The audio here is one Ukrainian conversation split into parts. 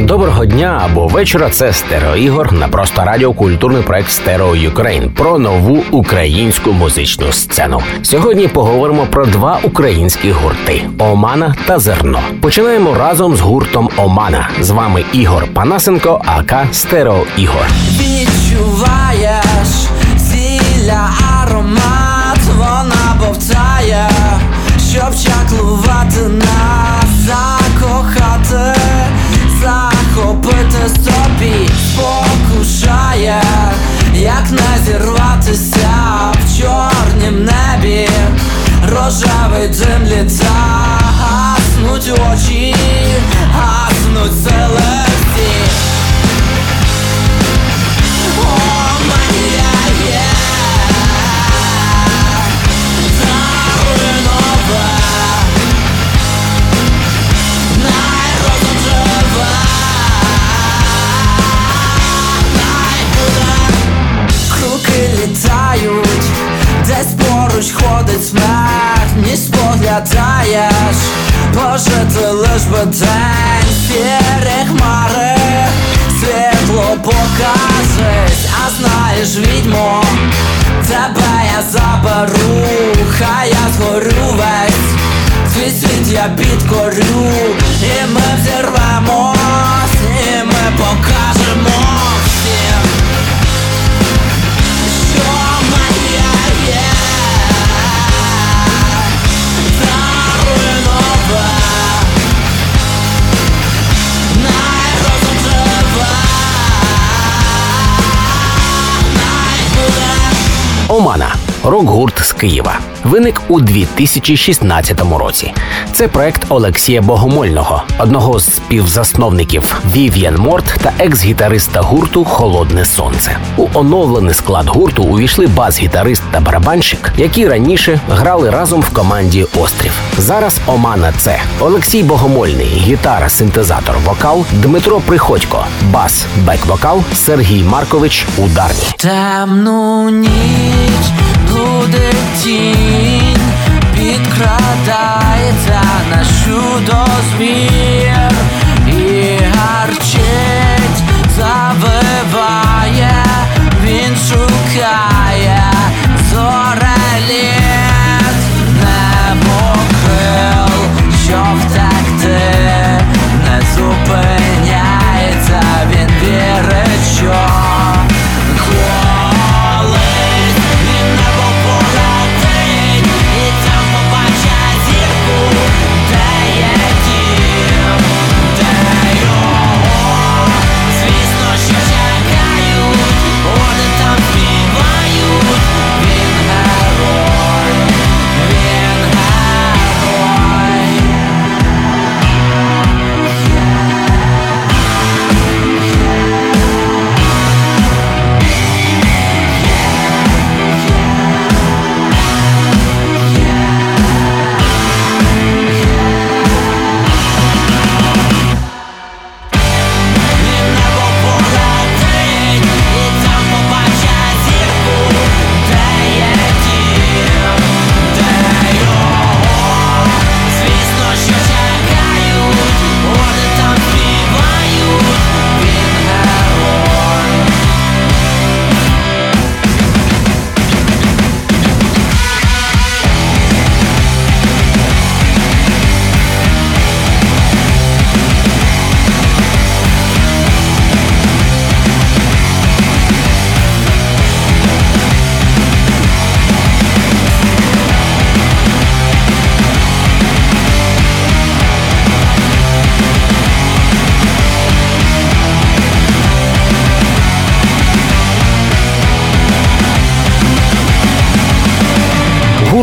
Доброго дня або вечора. Це Стерео Ігор на просто радіо культурний проект Stereo Ukraine про нову українську музичну сцену. Сьогодні поговоримо про два українські гурти Омана та Зерно. Починаємо разом з гуртом Омана. З вами Ігор Панасенко, aka Стерео Ігор. Відчуваєш зілля аромат, вона повтає, щоб чаклувати нас, захопити спокушає, як не зірватися в чорнім небі, рожевий дим літа, гаснуть очі, гаснуть сили тебе я заберу, хай я згорю весь, твій світ я підкорю, і ми взірвемось, і ми покажемо Омана рок-гурт з Києва. Виник у 2016 році. Це проект Олексія Богомольного, одного з співзасновників Вів'ян Морт та екс-гітариста гурту Холодне Сонце. У оновлений склад гурту увійшли бас-гітарист та барабанщик, які раніше грали разом в команді Острів. Зараз Омана це Олексій Богомольний, гітара, синтезатор, вокал, Дмитро Приходько, бас, бек-вокал, Сергій Маркович, ударні. Темну ніч блудить тінь, підкрадається на чудо-звір і гарчить, завиває,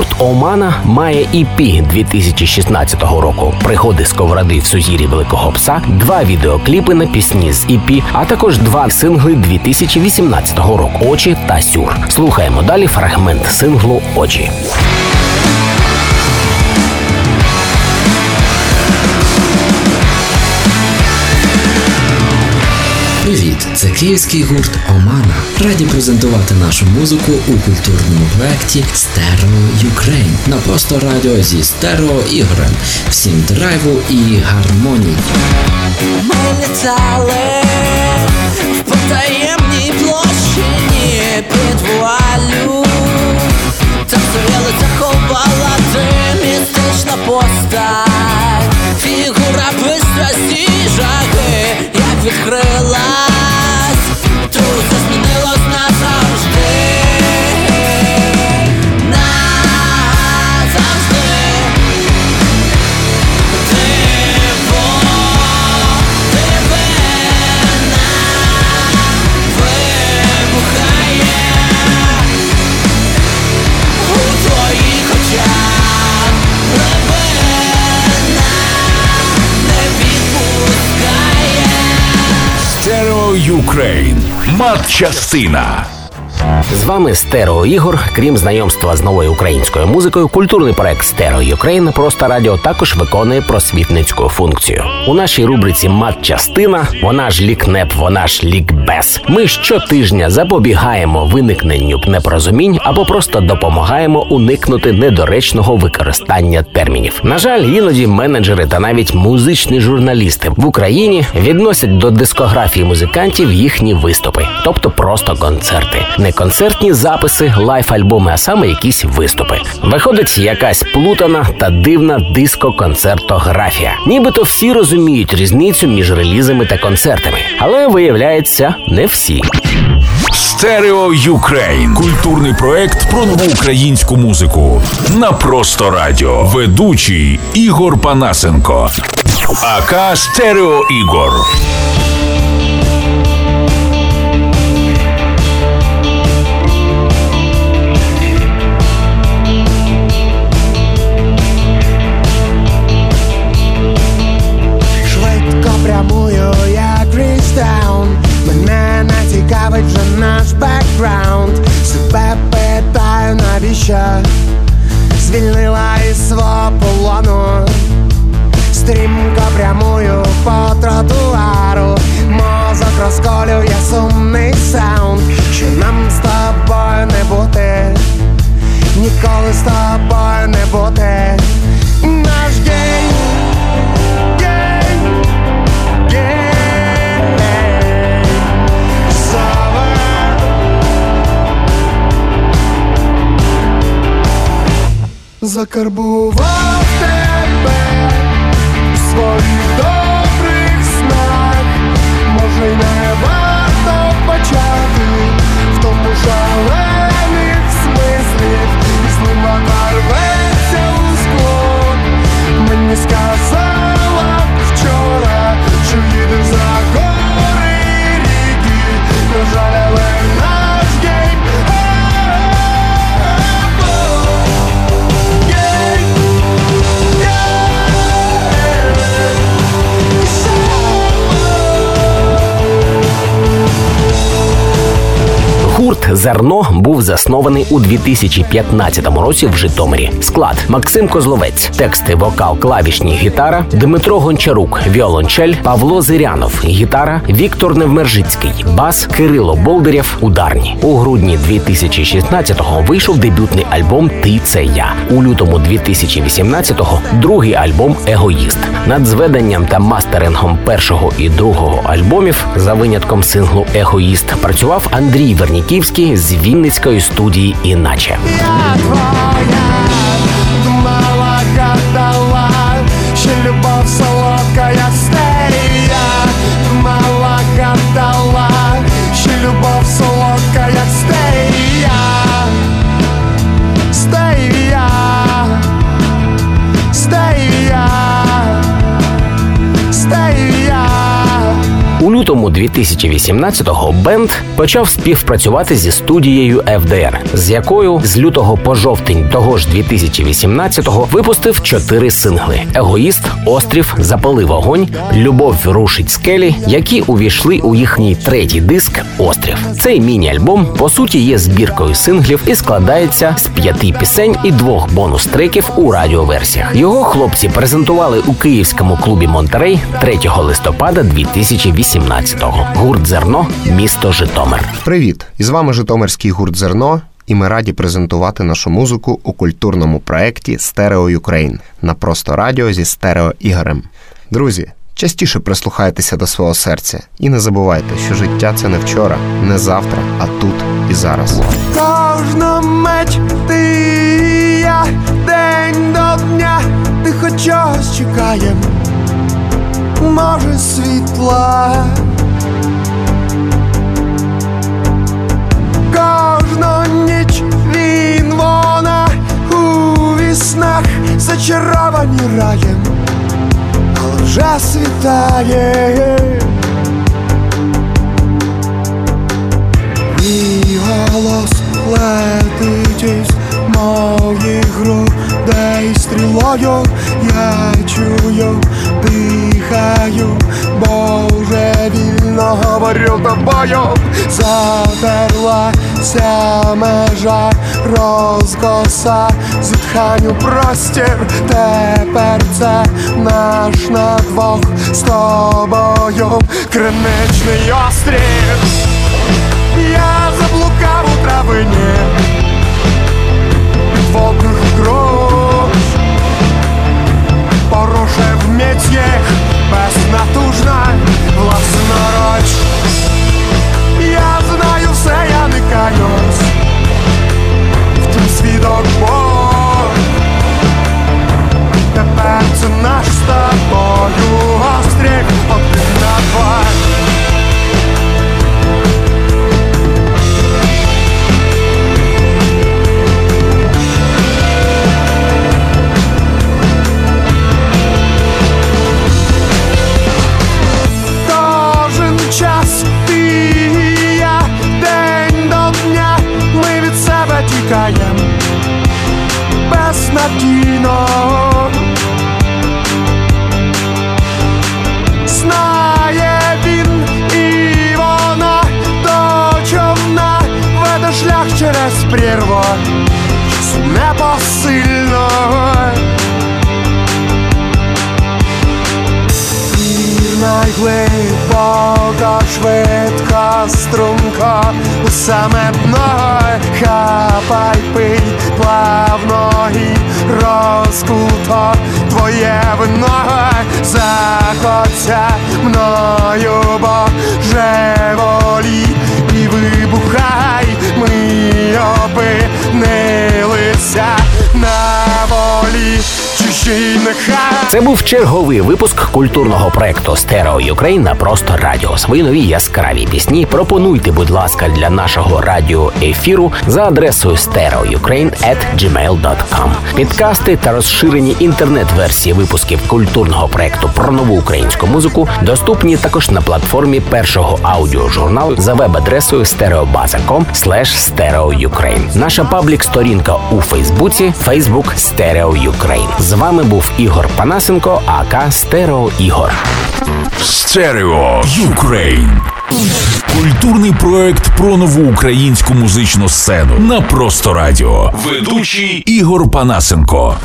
Гурт Омана має EP 2016 року. Приходи сковороди в сузірі Великого Пса, два відеокліпи на пісні з EP, а також два сингли 2018 року Очі та Сюр. Слухаємо далі фрагмент синглу Очі. Це київський гурт Омана. Раді презентувати нашу музику у культурному проєкті Stereo Ukraine на просто радіо зі стерео ігорем. Всім драйву і гармонії. Ми літали в потаємній площині підвалю Там стояли заховала ти містична постать Фігура пристрасті жаги, Ukraine. Матчастина. З вами Стерео Ігор. Крім знайомства з новою українською музикою, культурний проект Stereo Ukraine просто радіо також виконує просвітницьку функцію. У нашій рубриці Матчастина вона ж лікнеп, вона ж лікбез. Ми щотижня запобігаємо виникненню непорозумінь або просто допомагаємо уникнути недоречного використання термінів. На жаль, іноді менеджери та навіть музичні журналісти в Україні відносять до дискографії музикантів їхні виступи, тобто просто концерти, не концертні записи, лайв-альбоми, а саме якісь виступи. Виходить якась плутана та дивна диско-концертографія. Нібито всі розуміють різницю між релізами та концертами, але виявляється, не всі. Stereo Ukraine. Культурний проект про нову українську музику. На просто радіо. Ведучий Ігор Панасенко. aka Стерео Ігор. Закарбував Гурт Зерно був заснований у 2015 році в Житомирі. Склад Максим Козловець, тексти, вокал, клавішні, гітара, Дмитро Гончарук, віолончель, Павло Зирянов, гітара, Віктор Невмержицький, бас, Кирило Болдирєв, ударні. У грудні 2016-го вийшов дебютний альбом Ти це я. У лютому 2018-го другий альбом Егоїст. Над зведенням та мастерингом першого і другого альбомів за винятком синглу Егоїст працював Андрій Верніківський з Вінницької студії Іначе. Я твоя думала, гадала, що любов солодка, 2018-го бенд почав співпрацювати зі студією FDR, з якою з лютого по жовтень того ж 2018-го випустив чотири сингли: Егоїст, Острів, Запали вогонь, Любов рушить скелі, які увійшли у їхній третій диск Острів. Цей міні-альбом по суті є збіркою синглів і складається з п'яти пісень і двох бонус-треків у радіоверсіях. Його хлопці презентували у київському клубі Монтерей 3 листопада 2018-го. Нього. Гурт зерно, місто Житомир. Привіт! І з вами Житомирський гурт Зерно. І ми раді презентувати нашу музику у культурному проєкті Stereo Ukraine на просто радіо зі стерео Ігорем. Друзі, частіше прислухайтеся до свого серця і не забувайте, що життя це не вчора, не завтра, а тут і зараз. Кожна мить ти і я, день до дня, ти хоч чогось чекаєм, може світла. Кожну ніч він вона у віснах зачаровані раєм, але вже світає. Мій голос летить із моїх грудей стрілою, я чую, дихаю, Боже, вільно говорю тобою, затерлася межа розкоса, зітханню простір, тепер це наш на двох з тобою. Криничний острів. Я заблукав у травині. Підводних грош Порушив міць їх безнатужна власноруч безнадійно. Знає він і вона до човна веде шлях через прірву, Часу непосильно. Найглибока, швидка струмка у саме дно хапай пий плавно і розкуто твоє вино захоться мною, Боже волі і вибухай, ми опинилися на волі чужій нехай. Це був черговий випуск культурного проекту Stereo Ukraine на просто радіо. Свої нові яскраві пісні пропонуйте, будь ласка, для нашого радіоефіру за адресою stereoukraine.gmail.com. Підкасти та розширені інтернет-версії випусків культурного проекту про нову українську музику доступні також на платформі першого аудіожурналу за веб-адресою stereobaza.com stereoukraine. Наша паблік-сторінка у Фейсбуці Facebook Stereo Ukraine. З вами був Ігор Панасенко, aka Стерео Ігор. Stereo Ukraine. Культурний проект про нову українську музичну сцену на просто радіо. Ведучий Ігор Панасенко.